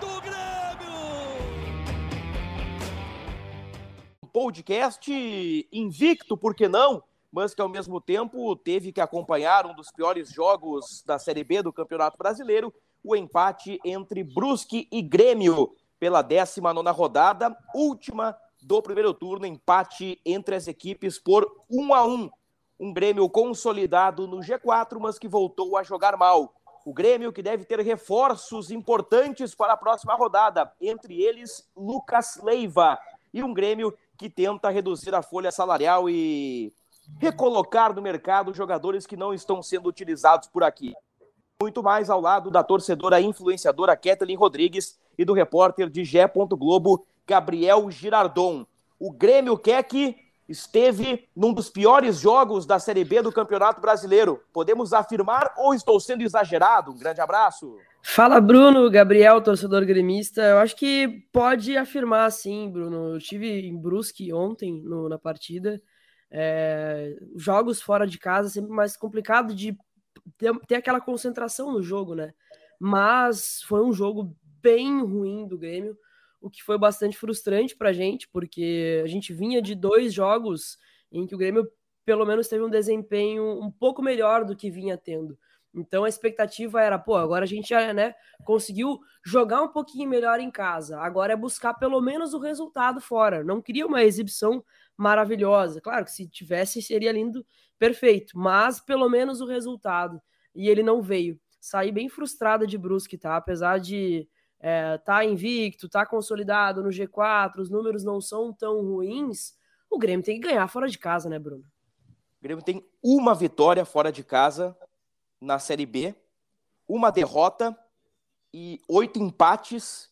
do Grêmio! podcast invicto, por que não? Mas que ao mesmo tempo teve que acompanhar um dos piores jogos da Série B do Campeonato Brasileiro, o empate entre Brusque e Grêmio pela 19 rodada, última do primeiro turno, empate entre as equipes por 1 a 1. Um Grêmio consolidado no G4, mas que voltou a jogar mal. O Grêmio que deve ter reforços importantes para a próxima rodada, entre eles Lucas Leiva, e um Grêmio que tenta reduzir a folha salarial e recolocar no mercado jogadores que não estão sendo utilizados por aqui. Muito mais ao lado da torcedora influenciadora Kathleen Rodrigues e do repórter de Gé. Globo, Gabriel Girardon. O Grêmio quer que esteve num dos piores jogos da Série B do Campeonato Brasileiro. Podemos afirmar ou estou sendo exagerado? Um grande abraço. Fala, Bruno, Gabriel, torcedor gremista. Eu acho que pode afirmar, sim, Bruno. Eu tive em Brusque ontem no, na partida. É, jogos fora de casa sempre mais complicado de ter, ter aquela concentração no jogo, né? Mas foi um jogo bem ruim do Grêmio o que foi bastante frustrante para a gente, porque a gente vinha de dois jogos em que o Grêmio pelo menos teve um desempenho um pouco melhor do que vinha tendo. Então a expectativa era, pô, agora a gente já né, conseguiu jogar um pouquinho melhor em casa. Agora é buscar pelo menos o resultado fora. Não queria uma exibição maravilhosa. Claro que se tivesse seria lindo, perfeito, mas pelo menos o resultado. E ele não veio. Saí bem frustrada de Brusque, tá? Apesar de é, tá invicto, tá consolidado no G4, os números não são tão ruins, o Grêmio tem que ganhar fora de casa, né, Bruno? O Grêmio tem uma vitória fora de casa na Série B, uma derrota e oito empates,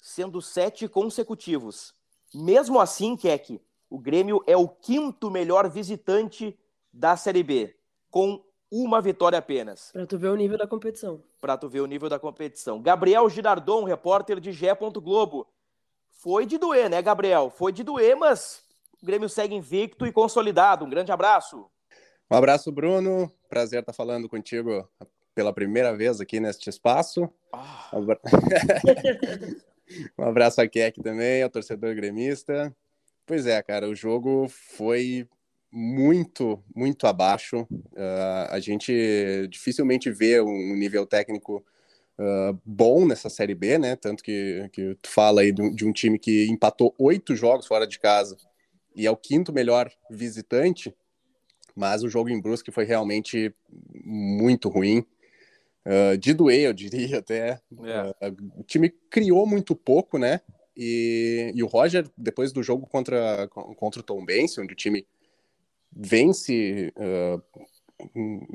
sendo sete consecutivos. Mesmo assim, Keck, o Grêmio é o quinto melhor visitante da Série B, com uma vitória apenas. Para tu ver o nível da competição. Para tu ver o nível da competição. Gabriel Girardon, repórter de Gé. Globo. Foi de doer, né, Gabriel? Foi de doer, mas o Grêmio segue invicto e consolidado. Um grande abraço. Um abraço, Bruno. Prazer estar falando contigo pela primeira vez aqui neste espaço. Ah. um abraço aqui, aqui também, ao torcedor gremista. Pois é, cara, o jogo foi muito, muito abaixo. Uh, a gente dificilmente vê um nível técnico uh, bom nessa Série B, né? Tanto que, que tu fala aí de, de um time que empatou oito jogos fora de casa e é o quinto melhor visitante, mas o jogo em Brusque foi realmente muito ruim. Uh, de doer, eu diria até. É. o time criou muito pouco, né? E, e o Roger, depois do jogo contra, contra o Tom Benson, onde o time vence uh,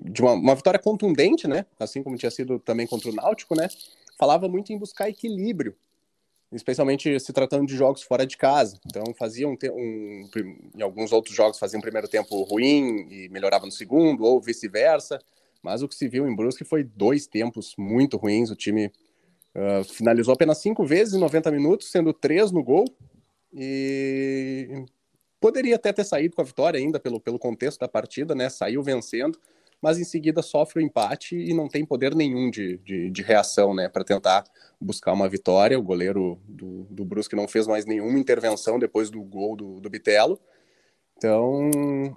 de uma, uma, vitória contundente, né? Assim como tinha sido também contra o Náutico, né? Falava muito em buscar equilíbrio, especialmente se tratando de jogos fora de casa. Então fazia um, um em alguns outros jogos fazia um primeiro tempo ruim e melhorava no segundo, ou vice-versa. Mas o que se viu em Brusque foi dois tempos muito ruins. O time uh, finalizou apenas cinco vezes em 90 minutos, sendo três no gol. E Poderia até ter saído com a vitória ainda pelo, pelo contexto da partida, né? Saiu vencendo, mas em seguida sofre o empate e não tem poder nenhum de, de, de reação, né? Para tentar buscar uma vitória. O goleiro do, do Brusque não fez mais nenhuma intervenção depois do gol do, do Bitelo. Então,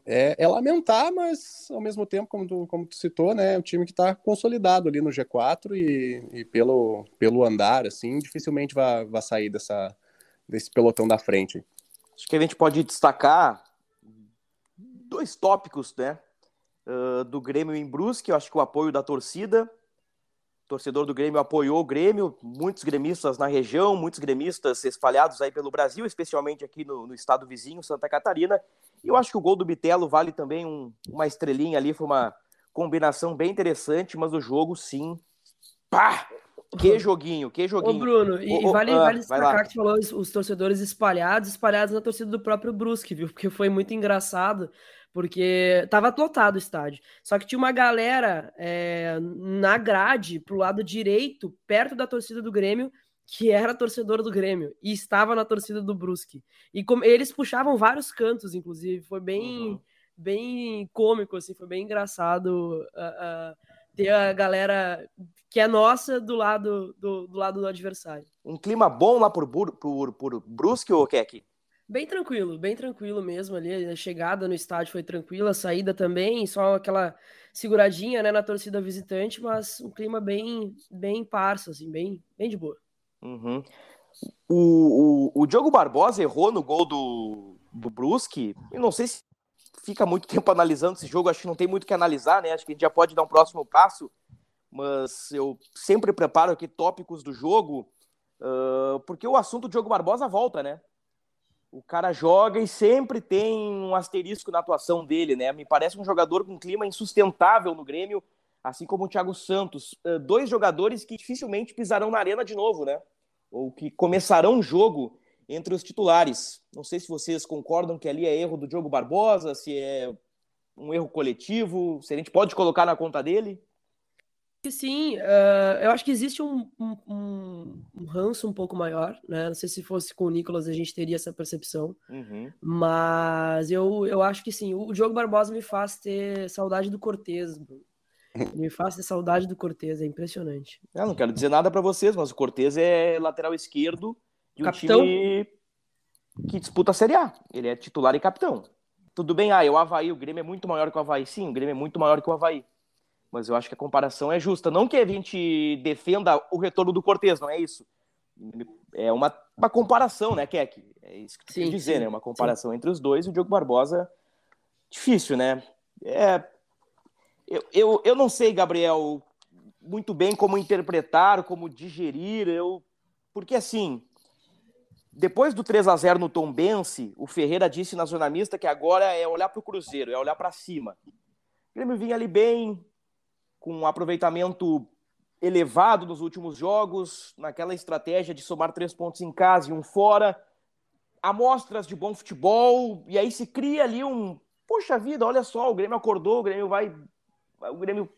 é, é, lamentar, mas ao mesmo tempo, como tu, como tu citou, né, um time que está consolidado ali no G4 e, e, pelo, pelo andar, assim, dificilmente vai, vai sair dessa, desse pelotão da frente. Acho que a gente pode destacar dois tópicos, né? Uh, do Grêmio em Brusque, eu acho que o apoio da torcida. O torcedor do Grêmio apoiou o Grêmio, muitos gremistas na região, muitos gremistas espalhados aí pelo Brasil, especialmente aqui no, no estado vizinho, Santa Catarina. E eu acho que o gol do Bitelo vale também um, uma estrelinha ali, foi uma combinação bem interessante, mas o jogo, sim, pá, Que joguinho, que joguinho. Ô, Bruno, e vale, oh, vale destacar que tu falou os, os, torcedores espalhados, espalhados na torcida do próprio Brusque, viu? Porque foi muito engraçado, porque tava lotado o estádio. Só que tinha uma galera é, na grade, pro lado direito, perto da torcida do Grêmio, que era torcedor do Grêmio e estava na torcida do Brusque. E como eles puxavam vários cantos, inclusive, foi bem, uhum. bem cômico, assim, foi bem engraçado uh, uh, ter a galera que é nossa do lado do, do, lado do adversário. Um clima bom lá por, por, por Brusque ou Keck? Bem tranquilo, bem tranquilo mesmo ali. A chegada no estádio foi tranquila, a saída também, só aquela seguradinha né, na torcida visitante, mas um clima bem, bem parso, assim, bem, bem de boa. Uhum. O, o, o Diogo Barbosa errou no gol do, do Brusque. Eu não sei se fica muito tempo analisando esse jogo, acho que não tem muito o que analisar, né? Acho que a gente já pode dar um próximo passo, mas eu sempre preparo aqui tópicos do jogo, uh, porque o assunto do Diogo Barbosa volta, né? O cara joga e sempre tem um asterisco na atuação dele, né? Me parece um jogador com um clima insustentável no Grêmio, assim como o Thiago Santos. Uh, dois jogadores que dificilmente pisarão na arena de novo, né? ou que começarão o jogo entre os titulares. Não sei se vocês concordam que ali é erro do Diogo Barbosa, se é um erro coletivo, se a gente pode colocar na conta dele. Sim, uh, eu acho que existe um, um, um, ranço um pouco maior, né? Não sei se fosse com o Nicolas a gente teria essa percepção, uhum. mas eu, eu acho que sim. O Diogo Barbosa me faz ter saudade do Cortez, me faz saudade do Cortez, é impressionante. Eu não quero dizer nada para vocês, mas o Cortez é lateral esquerdo de um capitão? time que disputa a Série A. Ele é titular e capitão. Tudo bem, ah, o Havaí, o Grêmio é muito maior que o Havaí. Sim, o Grêmio é muito maior que o Havaí. Mas eu acho que a comparação é justa. Não que a gente defenda o retorno do Cortez, não é isso. É uma, uma comparação, né, Keck? É isso que tu quer dizer, sim, né? Uma comparação sim. entre os dois. E o Diogo Barbosa, difícil, né? É, eu, eu, eu não sei, Gabriel, muito bem como interpretar, como digerir, eu porque assim, depois do 3 a 0 no Tom Bense, o Ferreira disse na zona mista que agora é olhar para o Cruzeiro, é olhar para cima. O Grêmio vinha ali bem, com um aproveitamento elevado nos últimos jogos, naquela estratégia de somar três pontos em casa e um fora, amostras de bom futebol, e aí se cria ali um. Poxa vida, olha só, o Grêmio acordou, o Grêmio vai o Grêmio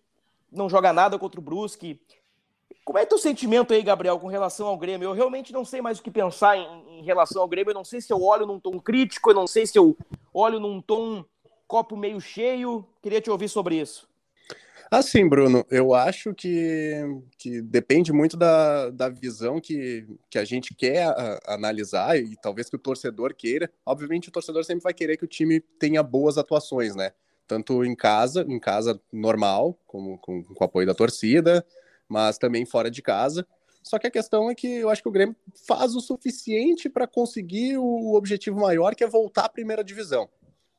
não joga nada contra o Brusque. Como é teu sentimento aí, Gabriel, com relação ao Grêmio? Eu realmente não sei mais o que pensar em, em, relação ao Grêmio. Eu não sei se eu olho num tom crítico, eu não sei se eu olho num tom copo meio cheio. Queria te ouvir sobre isso. Assim, Bruno, eu acho que, que depende muito da, da visão que, que a gente quer a, analisar e talvez que o torcedor queira. Obviamente, o torcedor sempre vai querer que o time tenha boas atuações, né? tanto em casa, em casa normal, como com, com apoio da torcida, mas também fora de casa. Só que a questão é que eu acho que o Grêmio faz o suficiente para conseguir o objetivo maior, que é voltar à primeira divisão.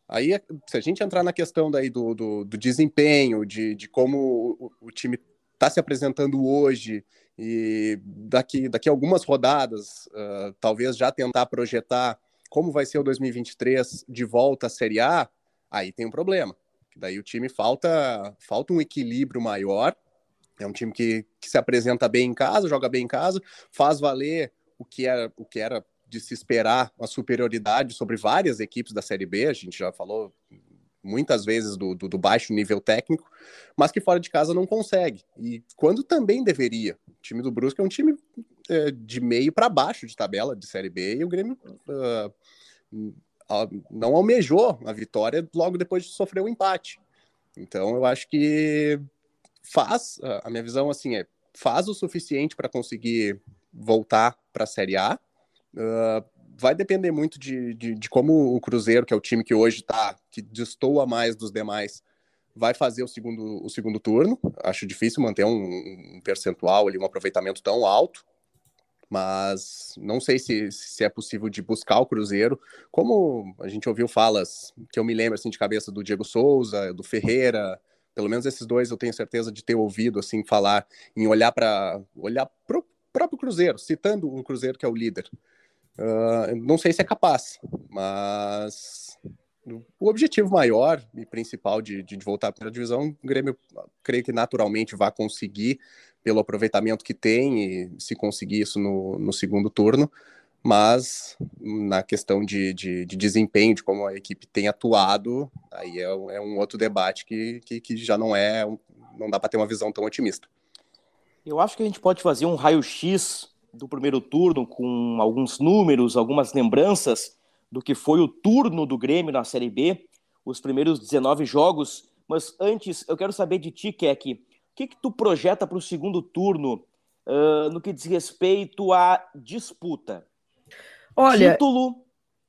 Aí, se a gente entrar na questão daí do, do, do desempenho, de, de como o, o time está se apresentando hoje, e daqui, daqui algumas rodadas, uh, talvez já tentar projetar como vai ser o 2023 de volta à Série A, aí tem um problema. Daí o time falta, falta um equilíbrio maior. É um time que, que se apresenta bem em casa, joga bem em casa, faz valer o que era, o que era de se esperar uma superioridade sobre várias equipes da Série B. A gente já falou muitas vezes do, do, do, baixo nível técnico, mas que fora de casa não consegue. E quando também deveria. O time do Brusque é um time é, de meio para baixo de tabela de Série B e o Grêmio uh, não almejou a vitória logo depois de sofrer o um empate. Então eu acho que faz, a minha visão assim é, faz o suficiente para conseguir voltar para a Série A. Uh, vai depender muito de, de, de, como o Cruzeiro, que é o time que hoje está, que destoa mais dos demais, vai fazer o segundo, o segundo turno. Acho difícil manter um, um percentual ali, um aproveitamento tão alto mas não sei se, se é possível de buscar o Cruzeiro. Como a gente ouviu falas que eu me lembro assim de cabeça do Diego Souza, do Ferreira, pelo menos esses dois eu tenho certeza de ter ouvido assim falar em olhar para olhar para o próprio Cruzeiro, citando o Cruzeiro que é o líder. Uh, não sei se é capaz, mas o objetivo maior e principal de, de voltar para a divisão, o Grêmio creio que naturalmente vai conseguir pelo aproveitamento que tem e se conseguir isso no, no segundo turno, mas na questão de, de, de, desempenho, de como a equipe tem atuado, aí é, é um outro debate que, que, que, já não é, não dá para ter uma visão tão otimista. Eu acho que a gente pode fazer um raio-x do primeiro turno com alguns números, algumas lembranças do que foi o turno do Grêmio na Série B, os primeiros 19 jogos. Mas antes, eu quero saber de ti, Keck, o que, que tu projeta para o segundo turno uh, no que diz respeito à disputa? Olha. Título.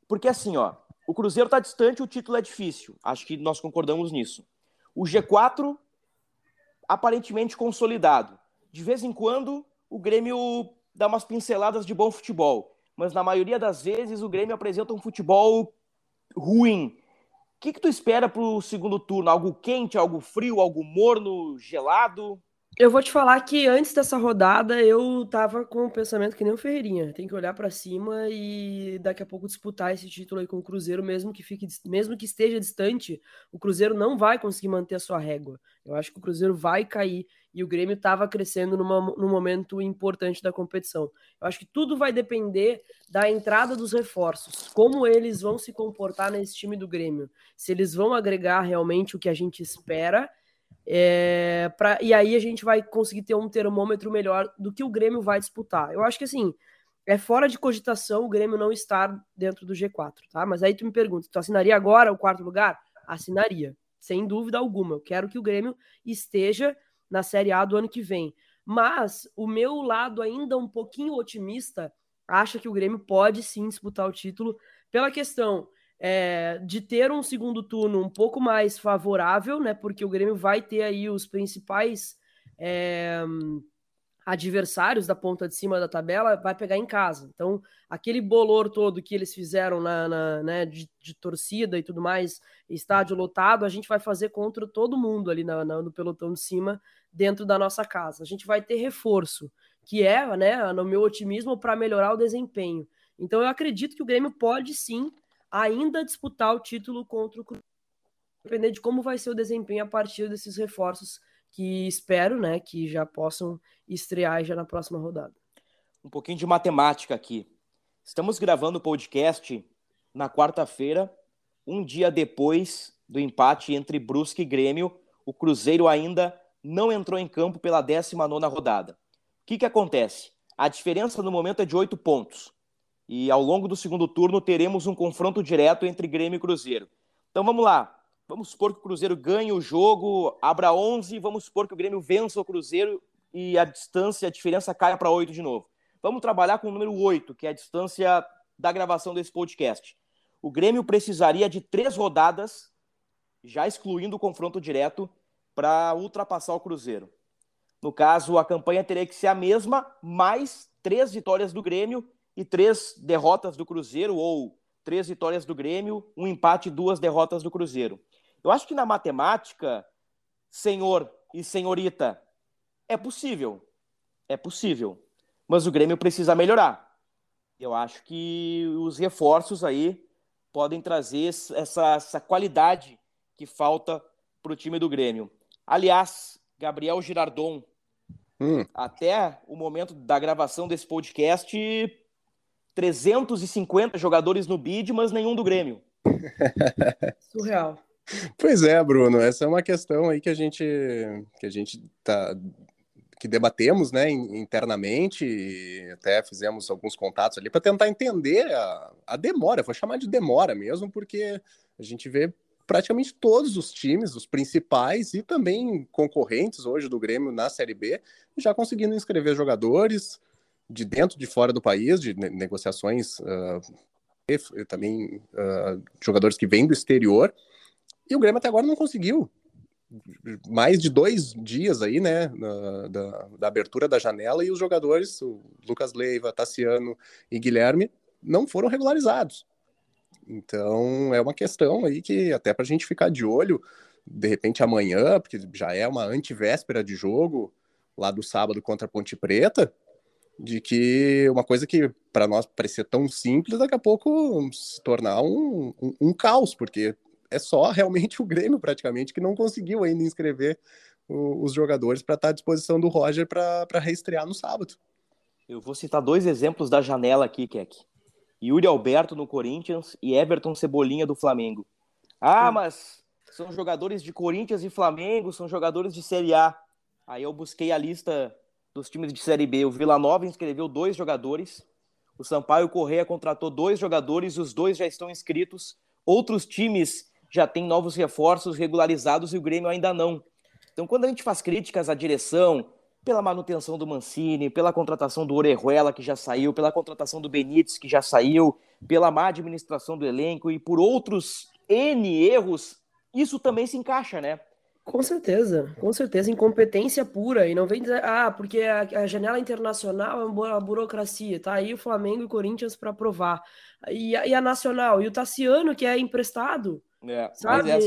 Porque assim, ó, o Cruzeiro está distante, o título é difícil. Acho que nós concordamos nisso. O G4, aparentemente consolidado. De vez em quando, o Grêmio dá umas pinceladas de bom futebol. Mas na maioria das vezes, o Grêmio apresenta um futebol ruim. O que, que tu espera para o segundo turno? Algo quente, algo frio, algo morno, gelado? Eu vou te falar que antes dessa rodada eu tava com o pensamento que nem o Ferreirinha. Tem que olhar para cima e daqui a pouco disputar esse título aí com o Cruzeiro, mesmo que fique, mesmo que esteja distante, o Cruzeiro não vai conseguir manter a sua régua. Eu acho que o Cruzeiro vai cair e o Grêmio estava crescendo numa, num momento importante da competição. Eu acho que tudo vai depender da entrada dos reforços, como eles vão se comportar nesse time do Grêmio, se eles vão agregar realmente o que a gente espera é, pra, e aí a gente vai conseguir ter um termômetro melhor do que o Grêmio vai disputar. Eu acho que assim, é fora de cogitação o Grêmio não estar dentro do G4, tá? Mas aí tu me pergunta, tu assinaria agora o quarto lugar? Assinaria, sem dúvida alguma. Eu quero que o Grêmio esteja na Série A do ano que vem. Mas o meu lado ainda um pouquinho otimista acha que o Grêmio pode sim disputar o título pela questão é, de ter um segundo turno um pouco mais favorável, né? Porque o Grêmio vai ter aí os principais é, adversários da ponta de cima da tabela, vai pegar em casa. Então, aquele bolor todo que eles fizeram na, na né, de, de, torcida e tudo mais, estádio lotado, a gente vai fazer contra todo mundo ali na, na, no pelotão de cima, dentro da nossa casa. A gente vai ter reforço, que é, né, no meu otimismo, para melhorar o desempenho. Então, eu acredito que o Grêmio pode sim ainda disputar o título contra o Cruzeiro, depender de como vai ser o desempenho a partir desses reforços que espero, né, que já possam estrear já na próxima rodada. Um pouquinho de matemática aqui. Estamos gravando o podcast na quarta-feira, um dia depois do empate entre Brusque e Grêmio. O Cruzeiro ainda não entrou em campo pela 19 rodada. O que, que acontece? A diferença no momento é de oito pontos. E ao longo do segundo turno teremos um confronto direto entre Grêmio e Cruzeiro. Então vamos lá. Vamos supor que o Cruzeiro ganhe o jogo, abra 11, vamos supor que o Grêmio vença o Cruzeiro e a distância, a diferença caia para 8 de novo. Vamos trabalhar com o número 8, que é a distância da gravação desse podcast. O Grêmio precisaria de três rodadas, já excluindo o confronto direto, para ultrapassar o Cruzeiro. No caso, a campanha teria que ser a mesma, mais três vitórias do Grêmio e três derrotas do Cruzeiro, ou três vitórias do Grêmio, um empate e duas derrotas do Cruzeiro. Eu acho que na matemática, senhor e senhorita, é possível. É possível. Mas o Grêmio precisa melhorar. Eu acho que os reforços aí podem trazer essa, essa qualidade que falta para o time do Grêmio. Aliás, Gabriel Girardon, hum. até o momento da gravação desse podcast, 350 jogadores no bid, mas nenhum do Grêmio. Surreal. Pois é, Bruno, essa é uma questão aí que a gente que a gente tá que debatemos, né, internamente, e até fizemos alguns contatos ali para tentar entender a, a demora, vou chamar de demora mesmo, porque a gente vê praticamente todos os times, os principais e também concorrentes hoje do Grêmio na Série B, já conseguindo inscrever jogadores, de dentro de fora do país, de negociações uh, também uh, jogadores que vêm do exterior, e o Grêmio até agora não conseguiu. Mais de dois dias aí, né, na, da, da, abertura da janela, e os jogadores, o Lucas Leiva, Tassiano e Guilherme, não foram regularizados. Então é uma questão aí que até para a gente ficar de olho, de repente amanhã, porque já é uma antivéspera de jogo lá do sábado contra a Ponte Preta, de que uma coisa que para nós parecia tão simples, daqui a pouco se tornar um, um, um, caos, porque é só realmente o Grêmio, praticamente, que não conseguiu ainda inscrever o, os jogadores para estar à disposição do Roger para reestrear no sábado. Eu vou citar dois exemplos da janela aqui, Keck. Yuri Alberto no Corinthians e Everton Cebolinha do Flamengo. Ah, mas são jogadores de Corinthians e Flamengo, são jogadores de Série A. Aí eu busquei a lista dos times de Série B. O Vila Nova inscreveu dois jogadores. O Sampaio Correia contratou dois jogadores, os dois já estão inscritos. Outros times já têm novos reforços regularizados e o Grêmio ainda não. Então, quando a gente faz críticas à direção, pela manutenção do Mancini, pela contratação do Orejuela, que já saiu, pela contratação do Benítez, que já saiu, pela má administração do elenco e por outros N erros, isso também se encaixa, né? Com certeza, com certeza, incompetência pura. E não vem dizer, ah, porque a, a janela internacional é uma burocracia, tá aí o Flamengo e o Corinthians para provar. E, e, a nacional, e o Tassiano, que é emprestado, é, sabe? É,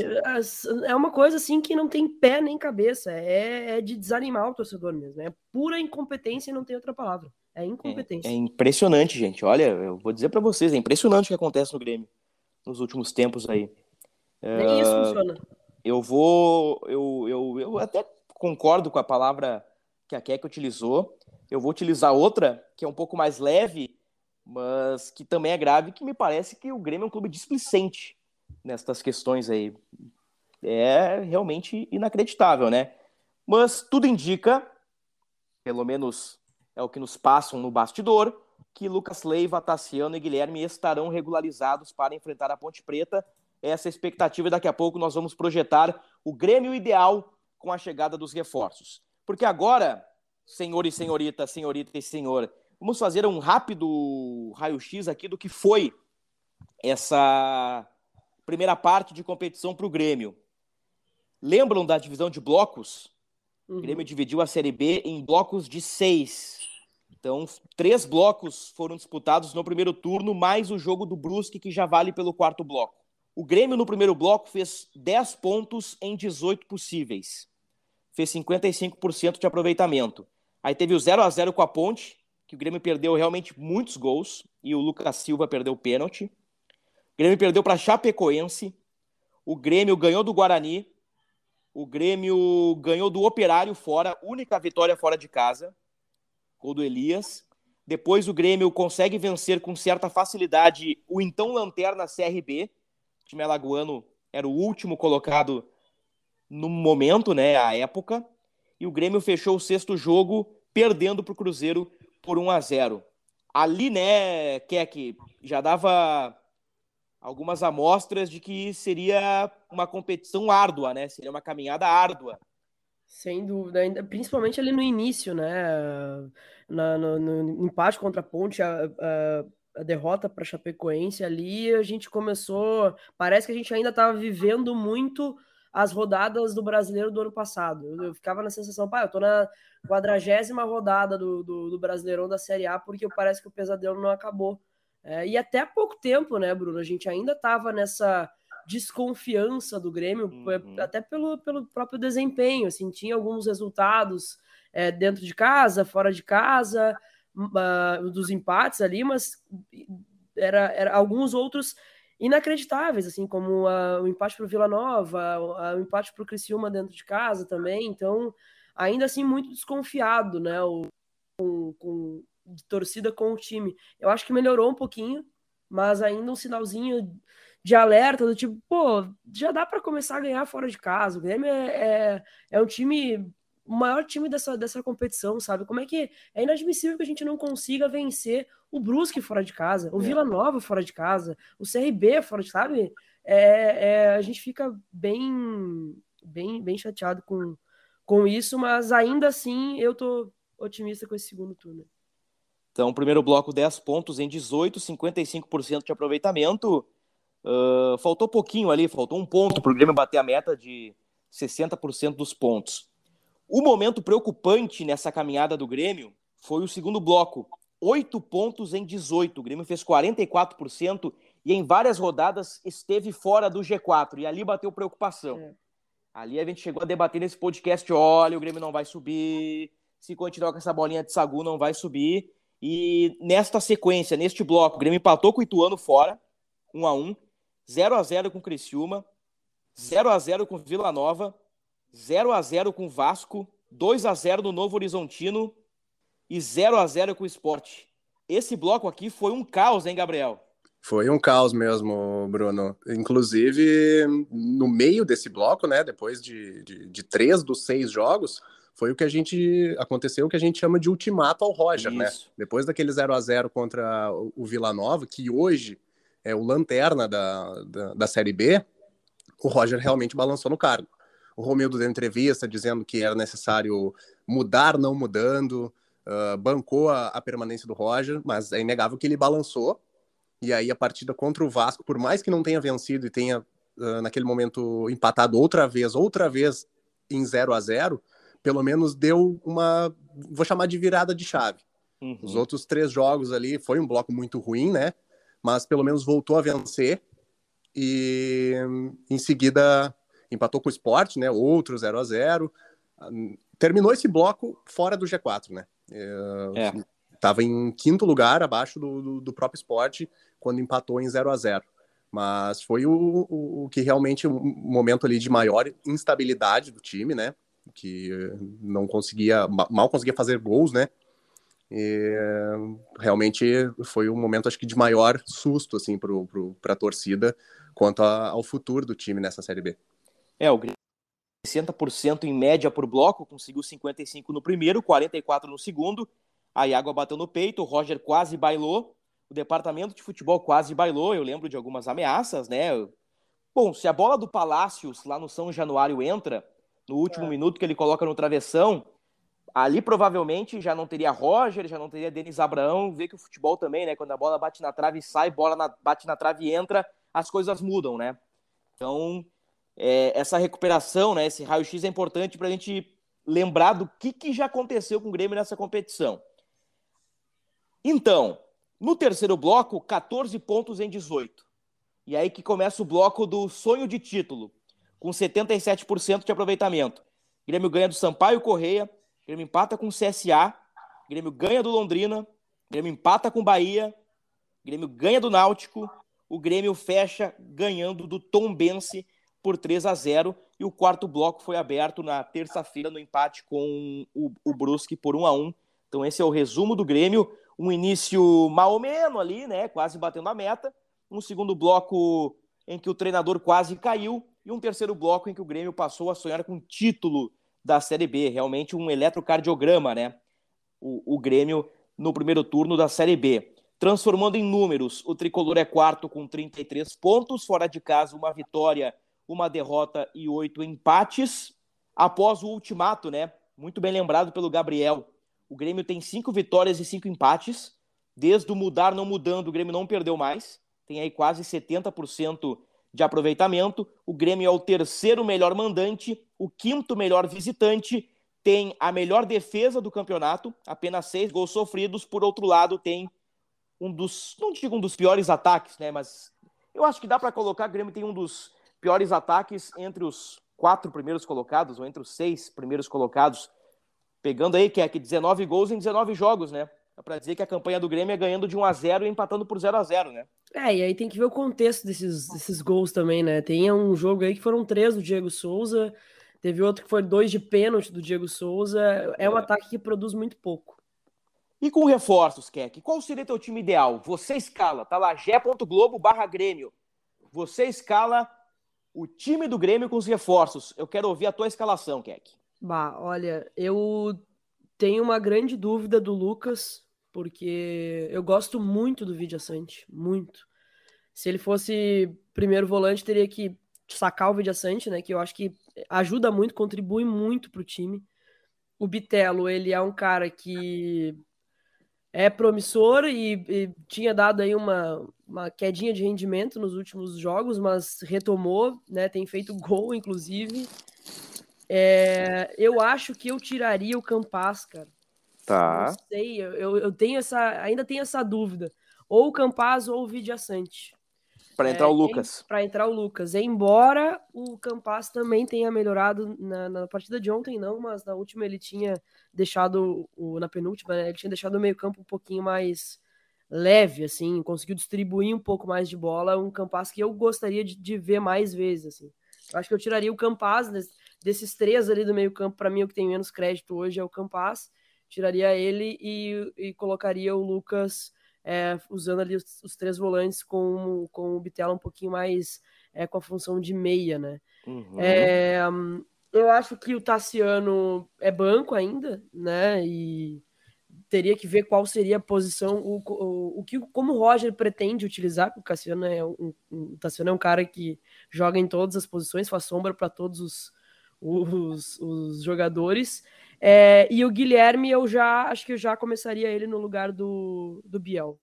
é, uma coisa assim que não tem pé nem cabeça, é, é, de desanimar o torcedor mesmo. É pura incompetência e não tem outra palavra. É incompetência. É, é impressionante, gente. Olha, eu vou dizer para vocês, é impressionante o que acontece no Grêmio nos últimos tempos aí. Nem isso ah, funciona eu vou. Eu, eu, eu até concordo com a palavra que a Keck utilizou. Eu vou utilizar outra, que é um pouco mais leve, mas que também é grave, que me parece que o Grêmio é um clube displicente nestas questões aí. É realmente inacreditável, né? Mas tudo indica, pelo menos é o que nos passam no bastidor, que Lucas Leiva, Tassiano e Guilherme estarão regularizados para enfrentar a Ponte Preta essa expectativa e daqui a pouco nós vamos projetar o Grêmio ideal com a chegada dos reforços. Porque agora, senhor e senhorita, senhorita e senhor, vamos fazer um rápido raio-x aqui do que foi essa primeira parte de competição para o Grêmio. Lembram da divisão de blocos? Uhum. O Grêmio dividiu a Série B em blocos de seis. Então, três blocos foram disputados no primeiro turno, mais o jogo do Brusque, que já vale pelo quarto bloco. O Grêmio, no primeiro bloco, fez 10 pontos em 18 possíveis. Fez 55% de aproveitamento. Aí teve o 0 a 0 com a Ponte, que o Grêmio perdeu realmente muitos gols, e o Lucas Silva perdeu o pênalti. O Grêmio perdeu para Chapecoense. O Grêmio ganhou do Guarani. O Grêmio ganhou do Operário fora, única vitória fora de casa. Gol do Elias. Depois o Grêmio consegue vencer com certa facilidade o então lanterna CRB, o time alagoano era o último colocado no momento, né, à época, e o Grêmio fechou o sexto jogo perdendo para o Cruzeiro por 1 a 0. Ali, né, Keck, já dava algumas amostras de que seria uma competição árdua, né? Seria uma caminhada árdua. Sem dúvida, principalmente ali no início, né? Na, no, no empate contra a Ponte, a, a, a derrota para Chapecoense ali, a gente começou. Parece que a gente ainda estava vivendo muito as rodadas do brasileiro do ano passado. Eu, eu ficava na sensação, pá, eu tô na quadragésima rodada do, do, do, Brasileirão da Série A, porque parece que o pesadelo não acabou. É, e até há pouco tempo, né, Bruno? A gente ainda estava nessa desconfiança do Grêmio, uhum. até pelo, pelo próprio desempenho. Assim, tinha alguns resultados é, dentro de casa, fora de casa uh, dos empates ali, mas era, era alguns outros inacreditáveis, assim como uh, o empate para o Vila Nova, o, o empate para o Criciúma dentro de casa também. Então, ainda assim, muito desconfiado, né? O, com, com de torcida com o time. Eu acho que melhorou um pouquinho, mas ainda um sinalzinho de alerta do tipo, pô, já dá para começar a ganhar fora de casa. O Grêmio é, é, é um time o maior time dessa, dessa competição, sabe? Como é que é inadmissível que a gente não consiga vencer o Brusque fora de casa, o é. Vila Nova fora de casa, o CRB fora de sabe? É, é, a gente fica bem, bem, bem chateado com, com isso, mas ainda assim eu tô otimista com esse segundo turno. Então, primeiro bloco, 10 pontos em 18, 55% de aproveitamento. Uh, faltou pouquinho ali, faltou um ponto para o Grêmio bater a meta de 60% dos pontos. O momento preocupante nessa caminhada do Grêmio foi o segundo bloco. Oito pontos em 18. O Grêmio fez 44% e em várias rodadas esteve fora do G4. E ali bateu preocupação. É. Ali a gente chegou a debater nesse podcast: olha, o Grêmio não vai subir. Se continuar com essa bolinha de sagu, não vai subir. E nesta sequência, neste bloco, o Grêmio empatou com o Ituano fora, 1 a 1 0 a 0 com o Criciúma, 0 a 0 com Vila Nova, 0 a 0 com Vasco, 2 a 0 no Novo Horizontino e 0 a 0 com o Esporte. Esse bloco aqui foi um caos, hein, Gabriel? Foi um caos mesmo, Bruno. Inclusive, no meio desse bloco, né, depois de, de, de três dos seis jogos, foi o que a gente aconteceu o que a gente chama de ultimato ao Roger, né? Isso. né? Depois daquele 0 a 0 contra o Vila Nova, que hoje é o lanterna da, da, da Série B, o Roger realmente balançou no cargo. O Romildo deu entrevista dizendo que era necessário mudar, não mudando, uh, bancou a, a, permanência do Roger, mas é inegável que ele balançou. E aí a partida contra o Vasco, por mais que não tenha vencido e tenha uh, naquele momento empatado outra vez, outra vez em 0 a 0 pelo menos deu uma, vou chamar de virada de chave. Uhum. Os outros três jogos ali foi um bloco muito ruim, né? Mas pelo menos voltou a vencer e em seguida empatou com o Sport, né? Outro 0 a 0 Terminou esse bloco fora do G4, né? É. Tava em quinto lugar, abaixo do, do, do próprio Sport, quando empatou em 0 a 0 Mas foi o, o, o que realmente um momento ali de maior instabilidade do time, né? Que não conseguia, mal conseguia fazer gols, né? E, realmente foi um momento, acho que, de maior susto, assim, para a torcida quanto a, ao futuro do time nessa Série B. É, o Grêmio 60% em média por bloco, conseguiu 55 no primeiro, 44 no segundo. A água bateu no peito, o Roger quase bailou, o departamento de futebol quase bailou. Eu lembro de algumas ameaças, né? Bom, se a bola do Palácios lá no São Januário entra, no último é. minuto que ele coloca no travessão, ali provavelmente já não teria Roger, já não teria Denis Abraão. Vê que o futebol também, né? Quando a bola bate na trave e sai, bola na, bate na trave e entra, as coisas mudam, né? Então, é, essa recuperação, né, esse raio-x é importante para a gente lembrar do que, que já aconteceu com o Grêmio nessa competição. Então, no terceiro bloco, 14 pontos em 18. E aí que começa o bloco do sonho de título, com 77% de aproveitamento. Grêmio ganha do Sampaio Correia, Grêmio empata com o CSA, Grêmio ganha do Londrina, Grêmio empata com o Bahia, Grêmio ganha do Náutico, o Grêmio fecha ganhando do Tombense por 3 a 0 e o quarto bloco foi aberto na terça-feira no empate com o, o Brusque por 1 a 1. Então esse é o resumo do Grêmio, um início mal menos ali, né, quase batendo a meta, um segundo bloco em que o treinador quase caiu e um terceiro bloco em que o Grêmio passou a sonhar com o título da Série B, realmente um eletrocardiograma, né? O, o Grêmio no primeiro turno da Série B. Transformando em números, o tricolor é quarto com 33 pontos, fora de casa, uma vitória uma derrota e oito empates. Após o ultimato, né? Muito bem lembrado pelo Gabriel. O Grêmio tem cinco vitórias e cinco empates. Desde o mudar não mudando, o Grêmio não perdeu mais. Tem aí quase 70% de aproveitamento. O Grêmio é o terceiro melhor mandante, o quinto melhor visitante. Tem a melhor defesa do campeonato, apenas seis gols sofridos. Por outro lado, tem um dos, não digo um dos piores ataques, né? Mas eu acho que dá para colocar. O Grêmio tem um dos piores ataques entre os quatro primeiros colocados, ou entre os seis primeiros colocados, pegando aí que é que 19 gols em 19 jogos, né? É para dizer que a campanha do Grêmio é ganhando de 1 a 0 e empatando por 0 a 0 né? É, e aí tem que ver o contexto desses, desses gols também, né? Tem um jogo aí que foram três do Diego Souza, teve outro que foi dois de pênalti do Diego Souza. É um é. ataque que produz muito pouco. E com reforços, Keck, qual seria teu time ideal? Você escala, tá lá, gé.globo barra Grêmio. Você escala o time do Grêmio com os reforços. Eu quero ouvir a tua escalação, Keck. Bah, olha, eu tenho uma grande dúvida do Lucas, porque eu gosto muito do Vidia Sante, muito. Se ele fosse primeiro volante, teria que sacar o Vidia Sante, né, que eu acho que ajuda muito, contribui muito pro time. O Bitelo, ele é um cara que é promissor e, e, tinha dado aí uma, uma quedinha de rendimento nos últimos jogos, mas retomou, né? Tem feito gol, inclusive. É, eu acho que eu tiraria o Campas, cara. Tá. Não sei, eu, eu tenho essa, ainda tenho essa dúvida. Ou o Campas ou o Vidiaçante. Para entrar é, o Lucas. Para entrar o Lucas. Embora o Campas também tenha melhorado na, na, partida de ontem, não, mas na última ele tinha deixado, o, na penúltima, né, ele tinha deixado o meio-campo um pouquinho mais leve, assim, conseguiu distribuir um pouco mais de bola. Um Campas que eu gostaria de, de ver mais vezes, assim. Acho que eu tiraria o Campaz desses três ali do meio campo. Para mim, o que tem menos crédito hoje é o Campaz. Tiraria ele e, e colocaria o Lucas é, usando ali os, os, três volantes com, com o Bitela um pouquinho mais é, com a função de meia, né? Uhum. É, eu acho que o Tassiano é banco ainda, né? E teria que ver qual seria a posição, o, o, o que, como o Roger pretende utilizar, porque o Cassiano é um, o Tassiano é um cara que joga em todas as posições, faz sombra para todos os, os, os jogadores. É, e o Guilherme, eu já acho que eu já começaria ele no lugar do, do Biel.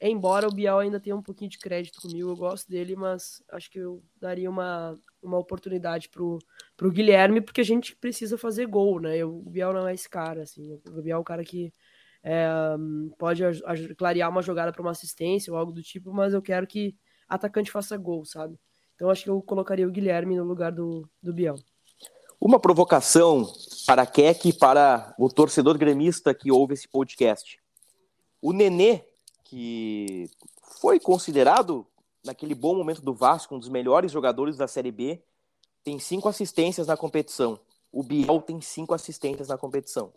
Embora o Biel ainda tenha um pouquinho de crédito comigo, eu gosto dele, mas acho que eu daria uma, uma oportunidade pro, pro Guilherme, porque a gente precisa fazer gol, né? Eu, o Biel não é esse cara, assim. O Biel é o cara que é, pode clarear uma jogada para uma assistência ou algo do tipo, mas eu quero que atacante faça gol, sabe? Então acho que eu colocaria o Guilherme no lugar do, do Biel. Uma provocação para a Keck e para o torcedor gremista que ouve esse podcast. O Nenê que foi considerado, naquele bom momento do Vasco, um dos melhores jogadores da Série B, tem cinco assistências na competição. O Biel tem cinco assistências na competição.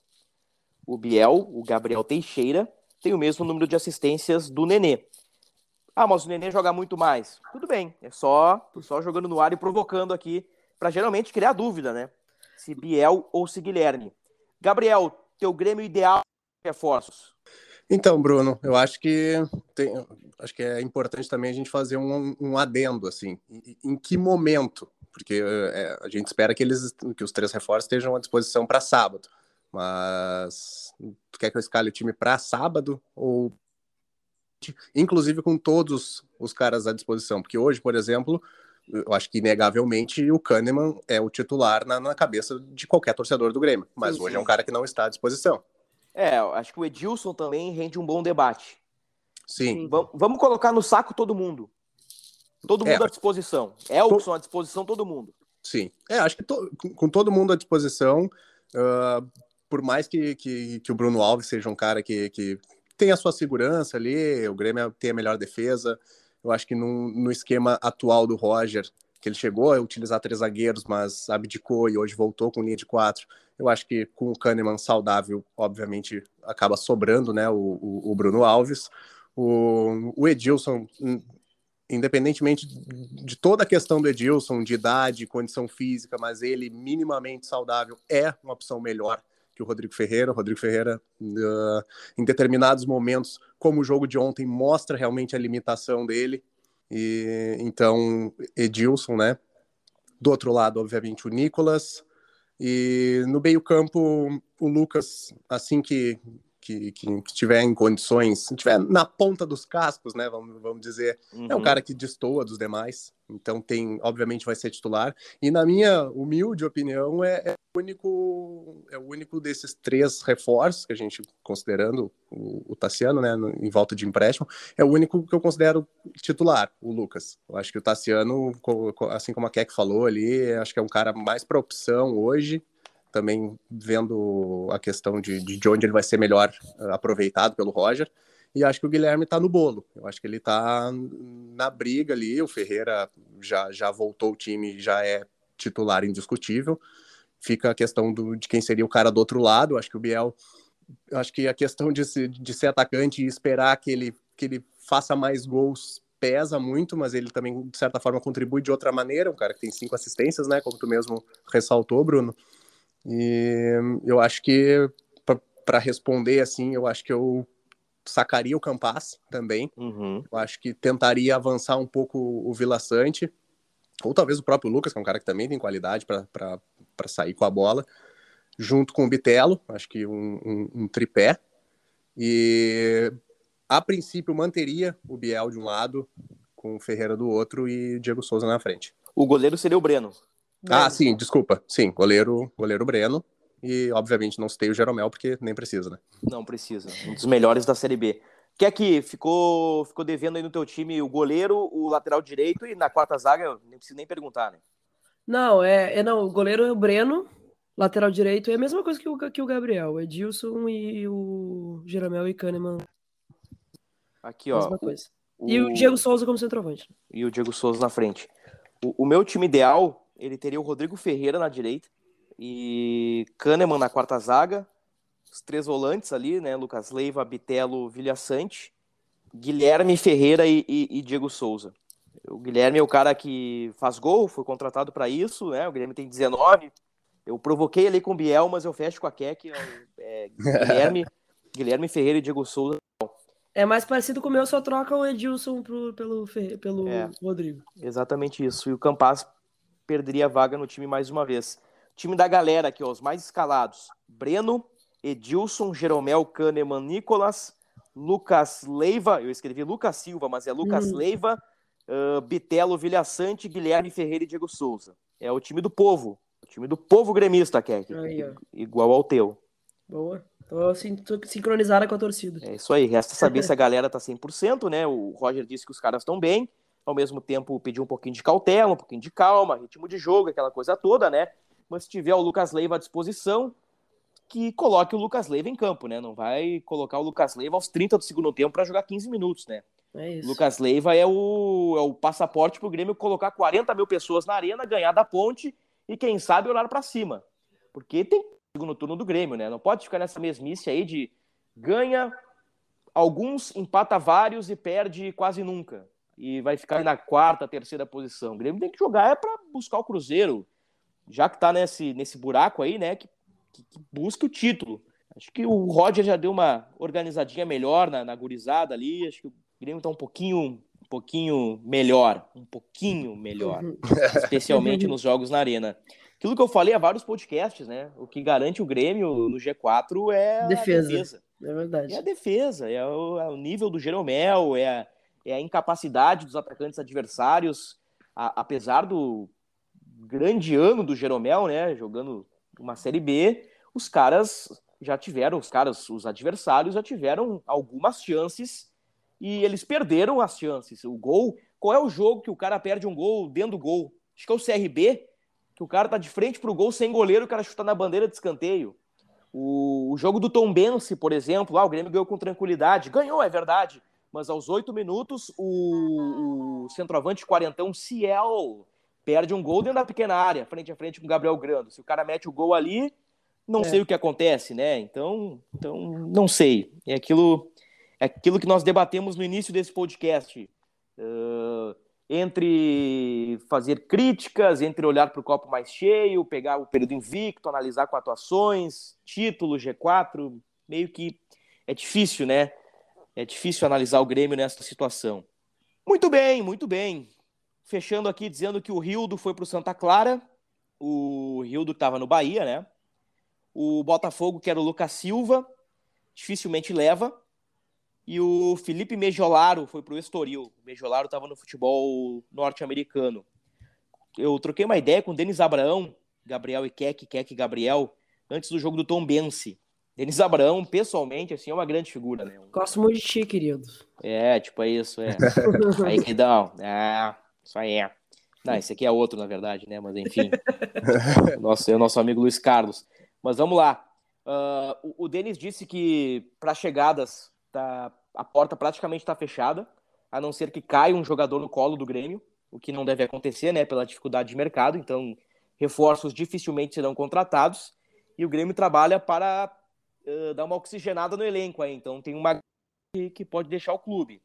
O Biel, o Gabriel Teixeira, tem o mesmo número de assistências do Nenê. Ah, mas o Nenê joga muito mais. Tudo bem, é só, só jogando no ar e provocando aqui, para geralmente criar dúvida, né? Se Biel ou se Guilherme. Gabriel, teu Grêmio ideal reforços. Então, Bruno, eu acho que tem, acho que é importante também a gente fazer um, um adendo assim. Em, em, que momento? Porque é, a gente espera que eles, que os três reforços estejam à disposição para sábado. Mas tu quer que eu escale o time para sábado ou inclusive com todos os caras à disposição? Porque hoje, por exemplo, eu acho que inegavelmente o Kahneman é o titular na, na cabeça de qualquer torcedor do Grêmio. Mas sim, hoje sim. é um cara que não está à disposição. É, acho que o Edilson também rende um bom debate. Sim. vamos colocar no saco todo mundo. Todo mundo é, à disposição. Elkson to... à disposição, todo mundo. Sim. É, acho que to... com todo mundo à disposição, uh, por mais que, que, que, o Bruno Alves seja um cara que, que tem a sua segurança ali, o Grêmio tem a melhor defesa. Eu acho que no, no esquema atual do Roger, que ele chegou a utilizar três zagueiros, mas abdicou e hoje voltou com linha de quatro. Eu acho que com o Kahneman saudável, obviamente, acaba sobrando né, o, o, o Bruno Alves. O, o Edilson, independentemente de toda a questão do Edilson, de idade, condição física, mas ele minimamente saudável é uma opção melhor que o Rodrigo Ferreira. O Rodrigo Ferreira, uh, em determinados momentos, como o jogo de ontem, mostra realmente a limitação dele. E então, Edilson, né? Do outro lado, obviamente, o Nicolas. E no meio-campo, o Lucas, assim que, que, que, que tiver em condições, se tiver na ponta dos cascos, né, vamos, vamos dizer, uhum. é um uhum. cara que destoa dos demais, então tem, obviamente vai ser titular, e na minha humilde opinião, é, é o único é o único desses três reforços, que a gente, considerando o, o Tassiano, né, em volta de empréstimo, é o único que eu considero titular, o Lucas. Eu acho que o Tassiano, assim como a Keck falou ali, acho que é um cara mais para opção hoje, também vendo a questão de, de onde ele vai ser melhor uh, aproveitado pelo Roger. E acho que o Guilherme está no bolo. Eu acho que ele está na briga ali. O Ferreira já, já voltou o time, já é titular indiscutível. Fica a questão do, de quem seria o cara do outro lado. Acho que o Biel, acho que a questão de, se, de ser atacante e esperar que ele, que ele faça mais gols pesa muito, mas ele também, de certa forma, contribui de outra maneira. Um cara que tem cinco assistências, né? Como tu mesmo ressaltou, Bruno. E eu acho que, para responder assim, eu acho que eu sacaria o Campas também. Uhum. Eu acho que tentaria avançar um pouco o Vila Sante, ou talvez o próprio Lucas, que é um cara que também tem qualidade para sair com a bola, junto com o Bitelo, acho que um, um, um tripé. E a princípio manteria o Biel de um lado, com o Ferreira do outro e o Diego Souza na frente. O goleiro seria o Breno. Ah, sim, desculpa. Sim, goleiro, goleiro Breno. E, obviamente, não citei o Jeromel, porque nem precisa, né? Não precisa. Um dos melhores da Série B. Quer que ficou, ficou devendo aí no teu time o goleiro, o lateral direito e na quarta zaga, eu nem preciso nem perguntar, né? Não, é, é não, o goleiro é o Breno, lateral direito é a mesma coisa que o, que o Gabriel, o Edilson e o Jeromel e Kahneman. Aqui, ó. Mesma coisa. O, e o Diego Souza como centroavante. E o Diego Souza na frente. O, o meu time ideal, ele teria o Rodrigo Ferreira na direita e Kahneman na quarta zaga, os três volantes ali, né? Lucas Leiva, Bitelo, Vilhaçante, Guilherme Ferreira e, e, e, Diego Souza. O Guilherme é o cara que faz gol, foi contratado para isso, né? O Guilherme tem 19. Eu provoquei ali com o Biel, mas eu fecho com a Keck. É, Guilherme, Guilherme Ferreira e Diego Souza. É mais parecido com o meu, só troca o Edilson pro, pelo, pelo é, Rodrigo. Exatamente isso. E o Campas perderia a vaga no time mais uma vez. Time da galera aqui, ó, os mais escalados. Breno, Edilson, Jeromel, Kahneman, Nicolas, Lucas Leiva, eu escrevi Lucas Silva, mas é Lucas hum. Leiva, uh, Bitelo, Vilhaçante, Guilherme Ferreira e Diego Souza. É o time do povo, o time do povo gremista, Keck. Igual ao teu. Boa. Tô, tô sincronizada com a torcida. É isso aí. Resta saber se a galera tá 100%, né? O Roger disse que os caras estão bem. Ao mesmo tempo, pediu um pouquinho de cautela, um pouquinho de calma, ritmo de jogo, aquela coisa toda, né? Mas se tiver o Lucas Leiva à disposição, que coloque o Lucas Leiva em campo, né? Não vai colocar o Lucas Leiva aos 30 do segundo tempo para jogar 15 minutos, né? É. Lucas Leiva é o, é o passaporte para o Grêmio colocar 40 mil pessoas na arena, ganhar da ponte e, quem sabe, olhar para cima. Porque tem segundo turno do Grêmio, né? Não pode ficar nessa mesmice aí de ganha alguns, empata vários e perde quase nunca. E vai ficar na quarta, terceira posição. O Grêmio tem que jogar é para buscar o Cruzeiro. Já que tá nesse, nesse buraco aí, né? Que que, que busca o título. Acho que o Roger já deu uma organizadinha melhor na, na gurizada ali. Acho que o Grêmio está um pouquinho, um pouquinho melhor. Um pouquinho melhor. Uhum. especialmente nos jogos na arena. Aquilo que eu falei há vários podcasts, né? O que garante o Grêmio no G4 é defesa. a defesa. É verdade. É a defesa, é o, é o nível do Jeromel, é a, é a incapacidade dos atacantes adversários, a, apesar do grande ano do Jeromel, né? Jogando uma Série B, os caras já tiveram, os caras, os adversários já tiveram algumas chances e eles perderam as chances. O gol, qual é o jogo que o cara perde um gol dentro do gol? Acho que é o CRB, que o cara tá de frente pro gol sem goleiro, o cara chuta na bandeira de escanteio. O, o jogo do Tom Bense, por exemplo, lá o Grêmio ganhou com tranquilidade. Ganhou, é verdade. Mas aos oito minutos, o, o centroavante quarentão Ciel perde um gol dentro da pequena área, frente a frente com o Gabriel Grando. Se o cara mete o gol ali, não é. sei o que acontece, né? Então, então não sei. É aquilo, é aquilo que nós debatemos no início desse podcast. Uh, entre fazer críticas, entre olhar para o copo mais cheio, pegar o período invicto, analisar com atuações, título, G4, meio que é difícil, né? É difícil analisar o Grêmio nessa situação. Muito bem, muito bem. Fechando aqui dizendo que o Rildo foi para o Santa Clara. O Rildo estava no Bahia, né? O Botafogo, que era o Lucas Silva, dificilmente leva. E o Felipe Mejolaro foi para o Estoril. O Mejolaro estava no futebol norte-americano. Eu troquei uma ideia com o Denis Abraão, Gabriel e Keck, Keck e Gabriel, antes do jogo do Tom Bense. Denis Abraão, pessoalmente, assim, é uma grande figura, né? Gosto muito de ti, querido. É, tipo, é isso, é. Aí, queridão, é, isso aí é. Não, esse aqui é outro, na verdade, né? Mas enfim. nosso, é o nosso amigo Luiz Carlos. Mas vamos lá. Uh, o, o Denis disse que para chegadas tá, a porta praticamente está fechada, a não ser que caia um jogador no colo do Grêmio, o que não deve acontecer, né? Pela dificuldade de mercado. Então, reforços dificilmente serão contratados. E o Grêmio trabalha para uh, dar uma oxigenada no elenco aí. Então, tem uma que pode deixar o clube.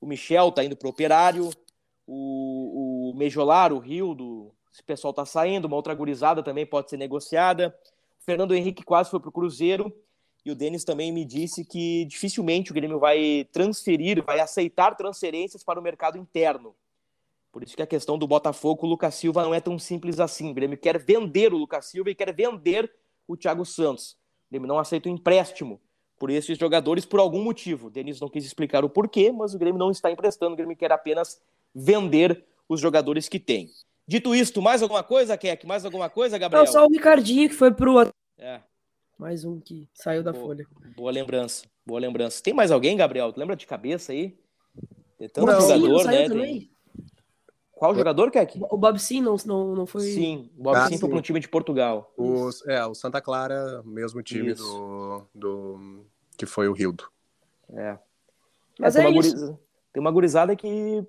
O Michel está indo para o Operário, o, o Mejolar, o Rio, do, esse pessoal tá saindo, uma outra gurizada também pode ser negociada. O Fernando Henrique quase foi pro Cruzeiro. E o Denis também me disse que dificilmente o Grêmio vai transferir, vai aceitar transferências para o mercado interno. Por isso que a questão do Botafogo, o Lucas Silva não é tão simples assim. O Grêmio quer vender o Lucas Silva e quer vender o Thiago Santos. O Grêmio não aceita o empréstimo por esses jogadores por algum motivo. O Denis não quis explicar o porquê, mas o Grêmio não está emprestando. O Grêmio quer apenas vender os jogadores que tem. Dito isto, mais alguma coisa, Keck? Mais alguma coisa, Gabriel? Não, só o Ricardinho que foi pro. É. Mais um que saiu da boa, folha. Boa lembrança, boa lembrança. Tem mais alguém, Gabriel? Tu lembra de cabeça aí? Tem tanto não, jogador, sim, né? Tem... Qual jogador, Keck? O Bob Sim não, não, não foi. Sim, o Bob ah, Sim foi para um time de Portugal. O, é, o Santa Clara, mesmo time do, do. que foi o Rildo. É. Mas é, tem, é uma guriza... tem uma gurizada que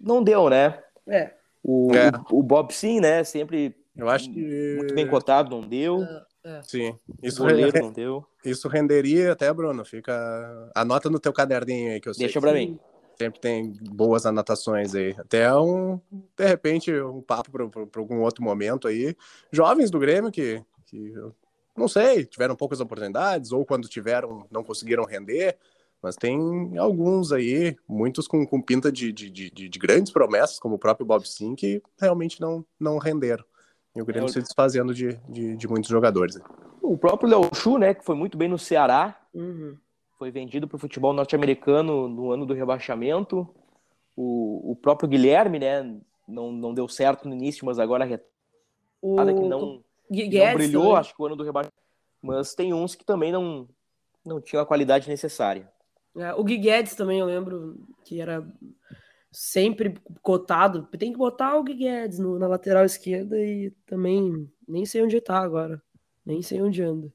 não deu, né? É. O, É. o, o Bob Sim, né? Sempre Eu acho que. muito bem cotado, não deu. Sim. Isso, Goleiro não deu. isso renderia até, Bruno. Fica. Anota no teu caderninho aí que eu sei. Deixa pra mim. Sempre tem boas anotações aí. Até um, de repente, um papo para algum outro momento aí. Jovens do Grêmio que, que, eu não sei, tiveram poucas oportunidades, ou quando tiveram, não conseguiram render. Mas tem alguns aí, muitos com, com pinta de, de, de, de grandes promessas, como o próprio Bob Sim, que realmente não, não renderam. E o Grêmio É, se desfazendo de, de, de muitos jogadores. O próprio Léo Chu, né? Que foi muito bem no Ceará. Uhum. Foi vendido para o futebol norte-americano no ano do rebaixamento. O, o próprio Guilherme, né? Não, não deu certo no início, mas agora O que não, não brilhou, também. acho que o ano do rebaixamento. Mas tem uns que também não, não tinham a qualidade necessária. É, o Gui Guedes também, eu lembro que era sempre cotado. Tem que botar o Gui Guedes no- na lateral esquerda e também nem sei onde tá agora. Nem sei onde anda.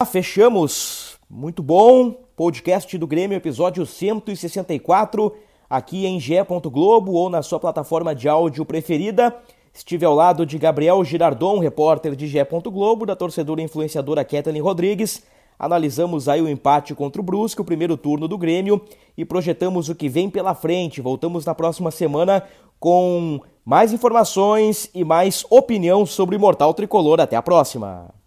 Ah, fechamos. Muito bom. Podcast do Grêmio, episódio 164, aqui em ge. Globo ou na sua plataforma de áudio preferida. Estive ao lado de Gabriel Girardon, repórter de ge. Globo, da torcedora e influenciadora Kathleen Rodrigues. Analisamos aí o empate contra o Brusque, o primeiro turno do Grêmio, e projetamos o que vem pela frente. Voltamos na próxima semana com mais informações e mais opinião sobre o Imortal Tricolor. Até a próxima!